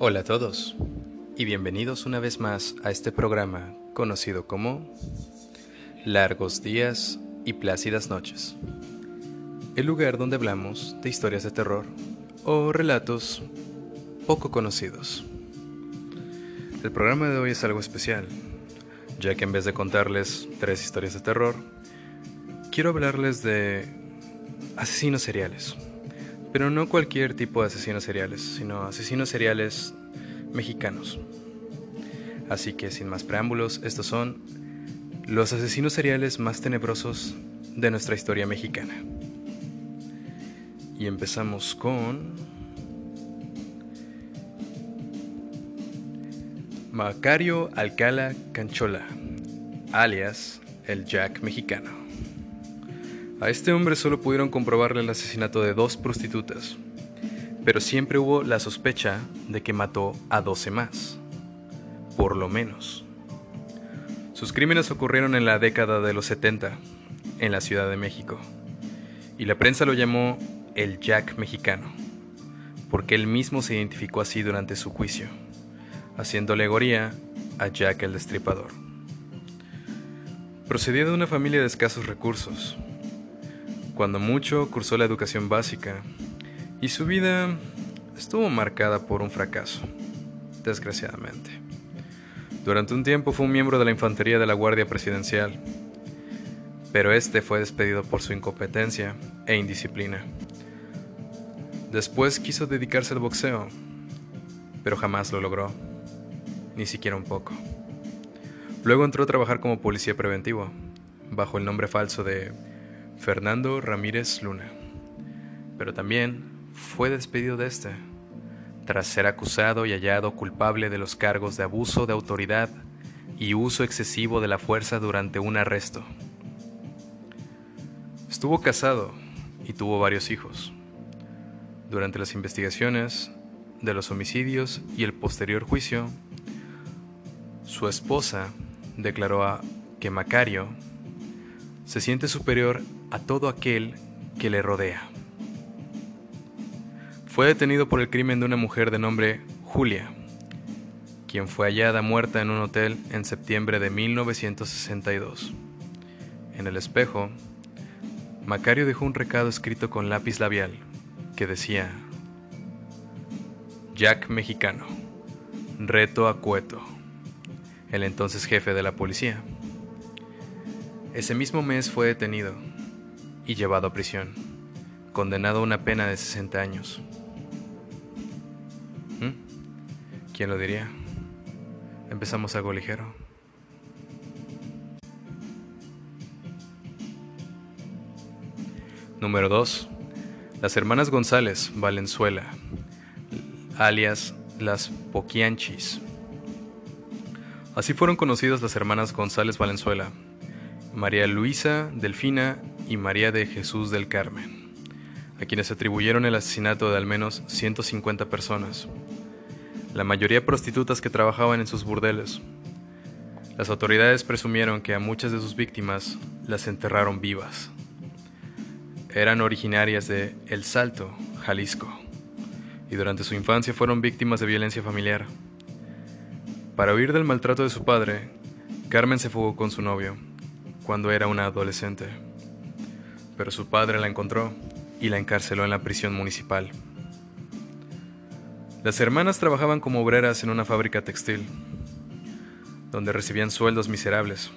Hola a todos y bienvenidos una vez más a este programa conocido como Largos días y plácidas noches. El lugar donde hablamos de historias de terror o relatos poco conocidos. El programa de hoy es algo especial, ya que en vez de contarles tres historias de terror, quiero hablarles de asesinos seriales. Pero no cualquier tipo de asesinos seriales, sino asesinos seriales mexicanos. Así que sin más preámbulos, estos son los asesinos seriales más tenebrosos de nuestra historia mexicana. Y empezamos con... Macario Alcala Canchola, alias el Jack mexicano. A este hombre solo pudieron comprobarle el asesinato de dos prostitutas, pero siempre hubo la sospecha de que mató a 12 más, por lo menos. Sus crímenes ocurrieron en la década de los 70, en la Ciudad de México, y la prensa lo llamó el Jack mexicano, porque él mismo se identificó así durante su juicio, haciendo alegoría a Jack el Destripador. Procedía de una familia de escasos recursos, cuando mucho cursó la educación básica y su vida estuvo marcada por un fracaso, desgraciadamente. Durante un tiempo fue un miembro de la infantería de la Guardia Presidencial, pero este fue despedido por su incompetencia e indisciplina. Después quiso dedicarse al boxeo, pero jamás lo logró, ni siquiera un poco. Luego entró a trabajar como policía preventivo, bajo el nombre falso de Fernando Ramírez Luna, pero también fue despedido de este, tras ser acusado y hallado culpable de los cargos de abuso de autoridad y uso excesivo de la fuerza durante un arresto. Estuvo casado y tuvo varios hijos. Durante las investigaciones de los homicidios y el posterior juicio, su esposa declaró a que Macario se siente superior a todo aquel que le rodea. Fue detenido por el crimen de una mujer de nombre Julia, quien fue hallada muerta en un hotel en septiembre de 1962. En el espejo, Macario dejó un recado escrito con lápiz labial que decía, Jack Mexicano, reto a Cueto, el entonces jefe de la policía. Ese mismo mes fue detenido y llevado a prisión, condenado a una pena de 60 años. ¿Mm? ¿Quién lo diría? Empezamos algo ligero. Número 2. Las hermanas González Valenzuela, alias las Poquianchis. Así fueron conocidas las hermanas González Valenzuela, María Luisa Delfina y María de Jesús del Carmen, a quienes atribuyeron el asesinato de al menos 150 personas, la mayoría prostitutas que trabajaban en sus burdeles. Las autoridades presumieron que a muchas de sus víctimas las enterraron vivas. Eran originarias de El Salto, Jalisco, y durante su infancia fueron víctimas de violencia familiar. Para huir del maltrato de su padre, Carmen se fugó con su novio, cuando era una adolescente pero su padre la encontró y la encarceló en la prisión municipal. Las hermanas trabajaban como obreras en una fábrica textil, donde recibían sueldos miserables.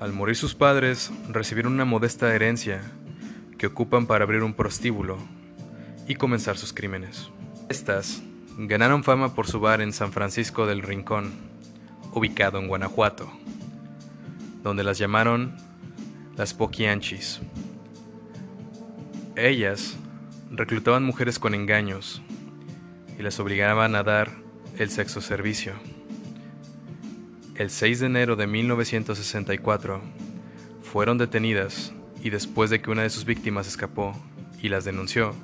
Al morir sus padres, recibieron una modesta herencia que ocupan para abrir un prostíbulo y comenzar sus crímenes. Estas ganaron fama por su bar en San Francisco del Rincón, ubicado en Guanajuato, donde las llamaron las Poquianchis. Ellas reclutaban mujeres con engaños y las obligaban a dar el sexo servicio. El 6 de enero de 1964 fueron detenidas y después de que una de sus víctimas escapó y las denunció,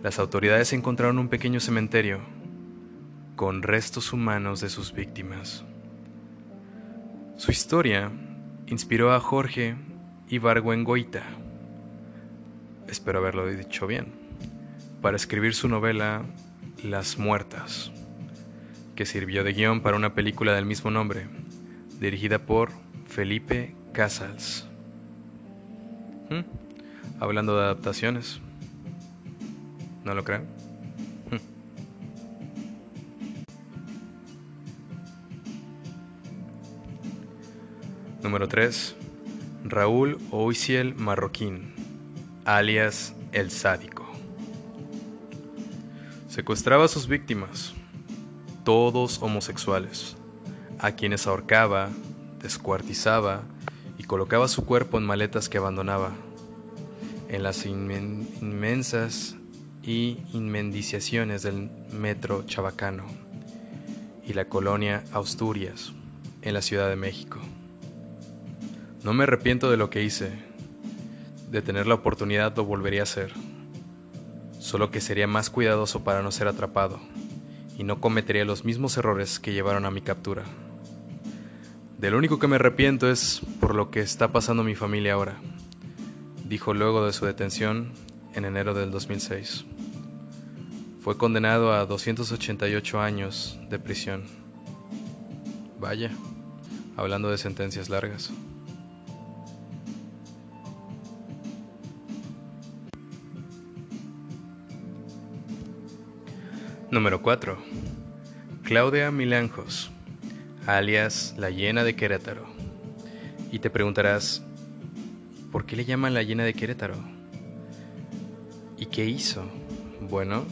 las autoridades encontraron un pequeño cementerio con restos humanos de sus víctimas. Su historia inspiró a Jorge Ibargüengoita espero haberlo dicho bien, para escribir su novela Las Muertas, que sirvió de guion para una película del mismo nombre, dirigida por Felipe Casals. ¿Mm? Hablando de adaptaciones. ¿No lo creen? ¿Mm? Número 3. Raúl Oisiel Marroquín, alias El Sádico. Secuestraba a sus víctimas, todos homosexuales, a quienes ahorcaba, descuartizaba y colocaba su cuerpo en maletas que abandonaba en las inmensas y inmendiciaciones del metro chabacano y la colonia Asturias en la Ciudad de México. No me arrepiento de lo que hice, de tener la oportunidad lo volvería a hacer, solo que sería más cuidadoso para no ser atrapado y no cometería los mismos errores que llevaron a mi captura. De lo único que me arrepiento es por lo que está pasando mi familia ahora, dijo luego de su detención en enero del 2006. Fue condenado a 288 años de prisión. Vaya, hablando de sentencias largas. Número 4. Claudia Milanjos alias la llena de Querétaro. Y te preguntarás, ¿por qué le llaman la llena de Querétaro? ¿Y qué hizo? Bueno,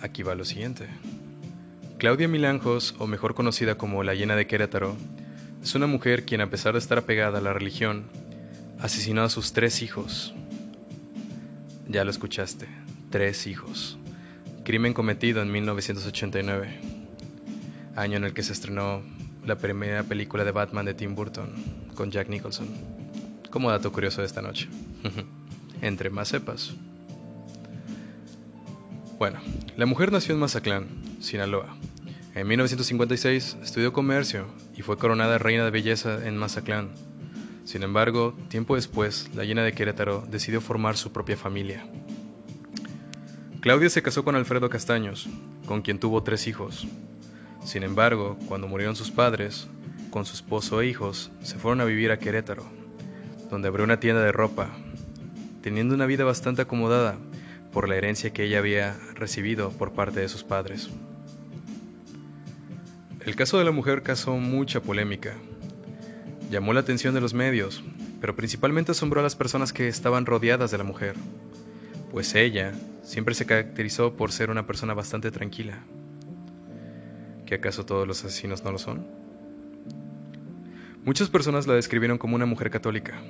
aquí va lo siguiente. Claudia Milanjos, o mejor conocida como la llena de Querétaro, es una mujer quien a pesar de estar apegada a la religión, asesinó a sus tres hijos. Ya lo escuchaste, tres hijos. Crimen cometido en 1989 año en el que se estrenó la primera película de Batman de Tim Burton con Jack Nicholson. Como dato curioso de esta noche. Entre más sepas. Bueno, la mujer nació en Mazatlán, Sinaloa. En 1956 estudió comercio y fue coronada reina de belleza en Mazatlán. Sin embargo, tiempo después, la llena de Querétaro decidió formar su propia familia. Claudia se casó con Alfredo Castaños, con quien tuvo tres hijos, sin embargo, cuando murieron sus padres, con su esposo e hijos, se fueron a vivir a Querétaro, donde abrió una tienda de ropa, teniendo una vida bastante acomodada por la herencia que ella había recibido por parte de sus padres. El caso de la mujer causó mucha polémica. Llamó la atención de los medios, pero principalmente asombró a las personas que estaban rodeadas de la mujer, pues ella siempre se caracterizó por ser una persona bastante tranquila. ¿Que acaso todos los asesinos no lo son? Muchas personas la describieron como una mujer católica.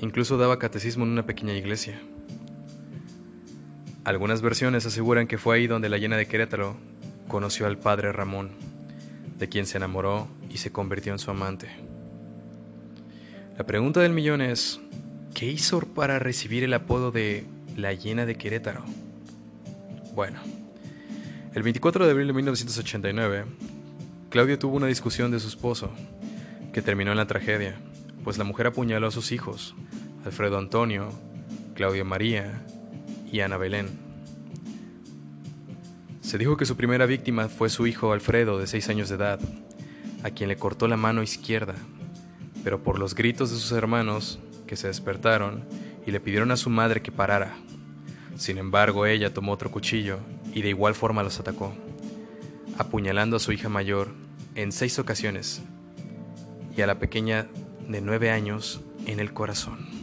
Incluso daba catecismo en una pequeña iglesia. Algunas versiones aseguran que fue ahí donde la llena de Querétaro conoció al padre Ramón, de quien se enamoró y se convirtió en su amante. La pregunta del millón es, ¿qué hizo para recibir el apodo de la llena de Querétaro? Bueno, el 24 de abril de 1989, Claudia tuvo una discusión de su esposo, que terminó en la tragedia, pues la mujer apuñaló a sus hijos, Alfredo Antonio, Claudia María y Ana Belén. Se dijo que su primera víctima fue su hijo Alfredo, de 6 años de edad, a quien le cortó la mano izquierda, pero por los gritos de sus hermanos, que se despertaron y le pidieron a su madre que parara. Sin embargo, ella tomó otro cuchillo y de igual forma los atacó, apuñalando a su hija mayor en seis ocasiones y a la pequeña de nueve años en el corazón.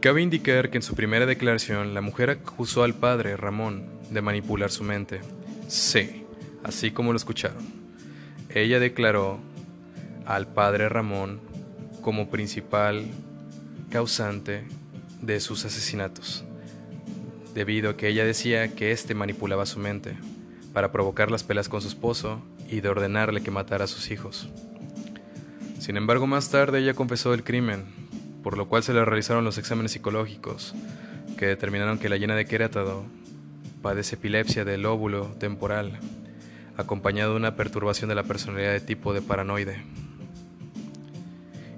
Cabe indicar que en su primera declaración la mujer acusó al padre Ramón de manipular su mente. Sí, así como lo escucharon. Ella declaró al padre Ramón como principal causante de sus asesinatos, debido a que ella decía que éste manipulaba su mente para provocar las peleas con su esposo y de ordenarle que matara a sus hijos. Sin embargo, más tarde ella confesó el crimen, por lo cual se le realizaron los exámenes psicológicos, que determinaron que la llena de Querétaro padece epilepsia del óvulo temporal, acompañado de una perturbación de la personalidad de tipo de paranoide.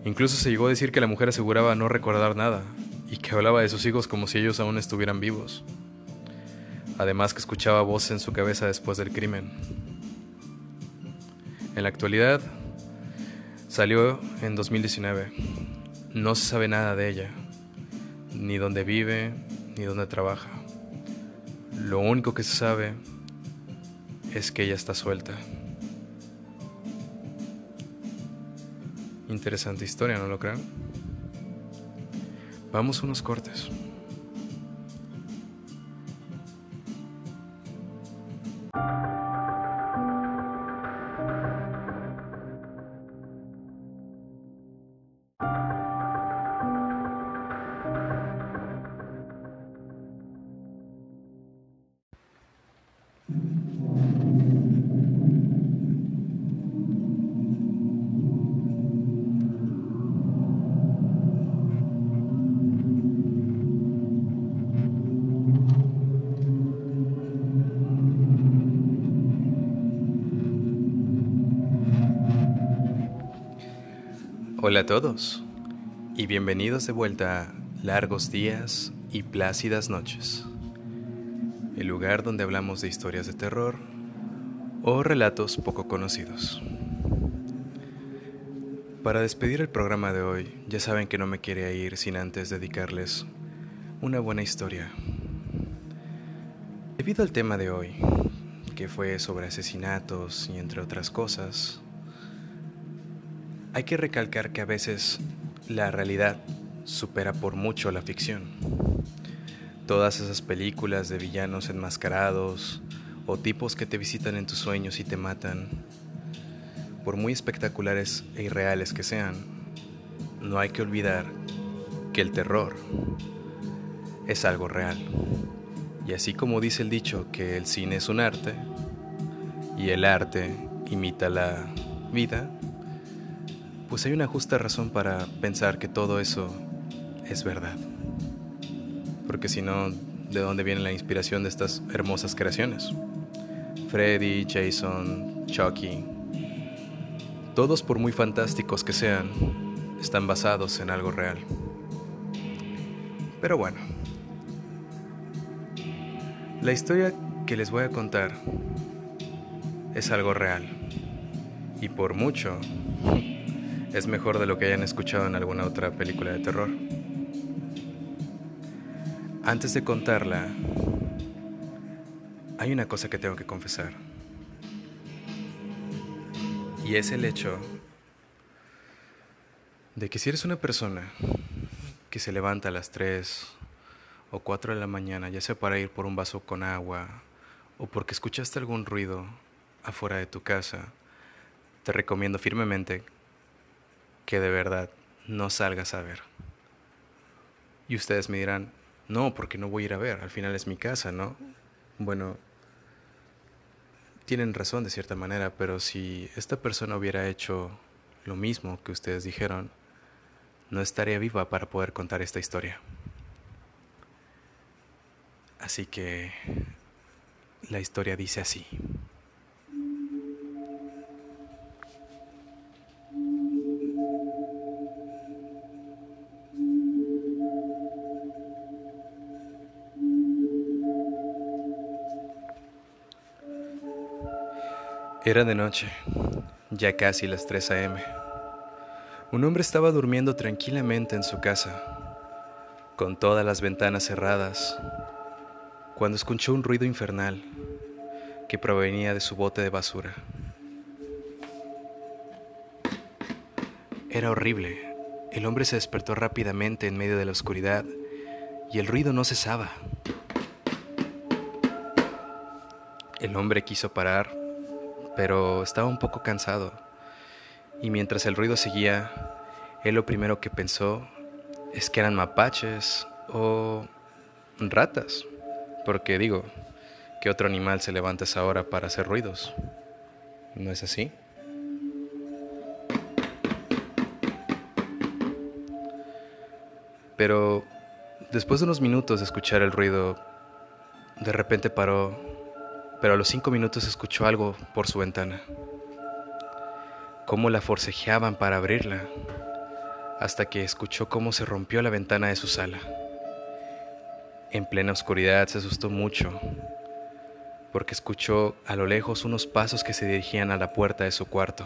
Incluso se llegó a decir que la mujer aseguraba no recordar nada y que hablaba de sus hijos como si ellos aún estuvieran vivos. Además que escuchaba voces en su cabeza después del crimen. En la actualidad, salió en 2019. No se sabe nada de ella, ni dónde vive, ni dónde trabaja. Lo único que se sabe es que ella está suelta. Interesante historia, ¿no lo creen? Vamos unos cortes. Hola a todos y bienvenidos de vuelta a Largos Días y Plácidas Noches, el lugar donde hablamos de historias de terror o relatos poco conocidos. Para despedir el programa de hoy, ya saben que no me quería ir sin antes dedicarles una buena historia. Debido al tema de hoy, que fue sobre asesinatos y entre otras cosas, hay que recalcar que a veces la realidad supera por mucho la ficción. Todas esas películas de villanos enmascarados o tipos que te visitan en tus sueños y te matan, por muy espectaculares e irreales que sean, no hay que olvidar que el terror es algo real. Y así como dice el dicho que el cine es un arte y el arte imita la vida, pues hay una justa razón para pensar que todo eso es verdad. Porque si no, ¿de dónde viene la inspiración de estas hermosas creaciones? Freddy, Jason, Chucky, todos por muy fantásticos que sean, están basados en algo real. Pero bueno, la historia que les voy a contar es algo real. Y por mucho es mejor de lo que hayan escuchado en alguna otra película de terror. Antes de contarla, hay una cosa que tengo que confesar. Y es el hecho de que si eres una persona que se levanta a las 3 o 4 de la mañana, ya sea para ir por un vaso con agua o porque escuchaste algún ruido afuera de tu casa, te recomiendo firmemente que de verdad no salgas a ver. Y ustedes me dirán, no, porque no voy a ir a ver, al final es mi casa, ¿no? Bueno, tienen razón de cierta manera, pero si esta persona hubiera hecho lo mismo que ustedes dijeron, no estaría viva para poder contar esta historia. Así que la historia dice así. Era de noche, ya casi las 3 a.m. Un hombre estaba durmiendo tranquilamente en su casa, con todas las ventanas cerradas, cuando escuchó un ruido infernal que provenía de su bote de basura. Era horrible. El hombre se despertó rápidamente en medio de la oscuridad y el ruido no cesaba. El hombre quiso parar, pero estaba un poco cansado. Y mientras el ruido seguía, él lo primero que pensó es que eran mapaches o ratas. Porque digo, ¿qué otro animal se levanta a esa hora para hacer ruidos? ¿No es así? Pero después de unos minutos de escuchar el ruido, de repente paró pero a los cinco minutos escuchó algo por su ventana. Cómo la forcejeaban para abrirla, hasta que escuchó cómo se rompió la ventana de su sala. En plena oscuridad se asustó mucho porque escuchó a lo lejos unos pasos que se dirigían a la puerta de su cuarto.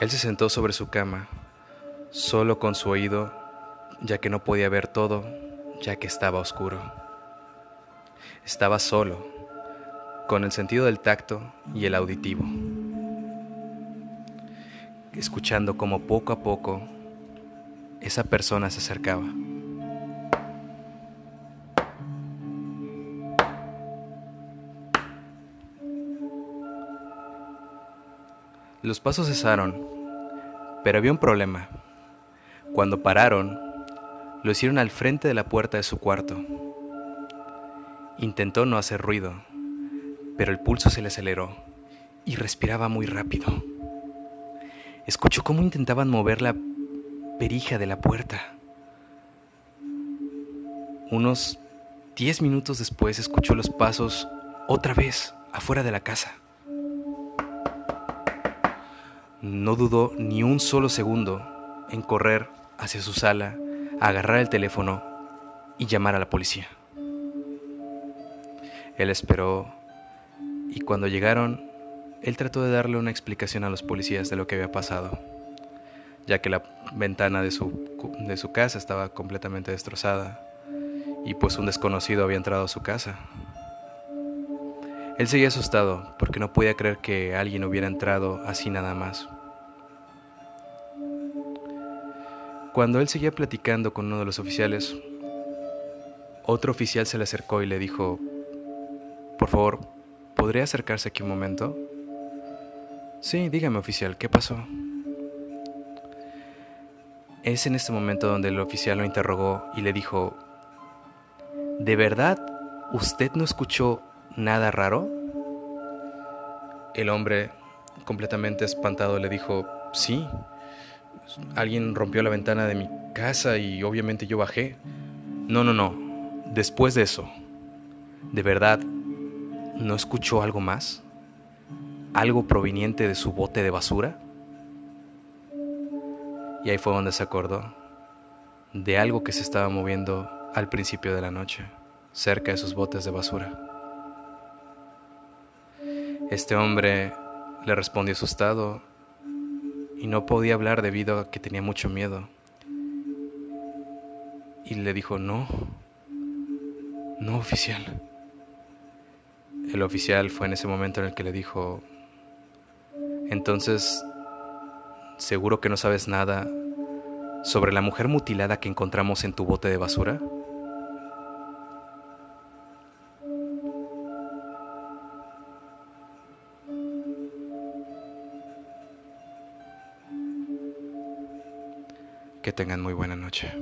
Él se sentó sobre su cama, solo con su oído, ya que no podía ver todo, ya que estaba oscuro. Estaba solo, con el sentido del tacto y el auditivo, escuchando como poco a poco esa persona se acercaba. Los pasos cesaron, pero había un problema. Cuando pararon, lo hicieron al frente de la puerta de su cuarto. Intentó no hacer ruido, pero el pulso se le aceleró y respiraba muy rápido. Escuchó cómo intentaban mover la perija de la puerta. Unos diez minutos después escuchó los pasos otra vez afuera de la casa. No dudó ni un solo segundo en correr hacia su sala, agarrar el teléfono y llamar a la policía. Él esperó y cuando llegaron, él trató de darle una explicación a los policías de lo que había pasado, ya que la ventana de su, de su casa estaba completamente destrozada y pues un desconocido había entrado a su casa. Él seguía asustado porque no podía creer que alguien hubiera entrado así nada más. Cuando él seguía platicando con uno de los oficiales, otro oficial se le acercó y le dijo, por favor, ¿podría acercarse aquí un momento? Sí, dígame oficial, ¿qué pasó? Es en este momento donde el oficial lo interrogó y le dijo, ¿de verdad usted no escuchó nada raro? El hombre, completamente espantado, le dijo, sí, alguien rompió la ventana de mi casa y obviamente yo bajé. No, no, no, después de eso, ¿de verdad no escuchó algo más? ¿Algo proveniente de su bote de basura? Y ahí fue donde se acordó de algo que se estaba moviendo al principio de la noche, cerca de sus botes de basura. Este hombre le respondió asustado y no podía hablar debido a que tenía mucho miedo. Y le dijo, no, no oficial. El oficial fue en ese momento en el que le dijo, entonces, ¿seguro que no sabes nada sobre la mujer mutilada que encontramos en tu bote de basura? Que tengan muy buena noche.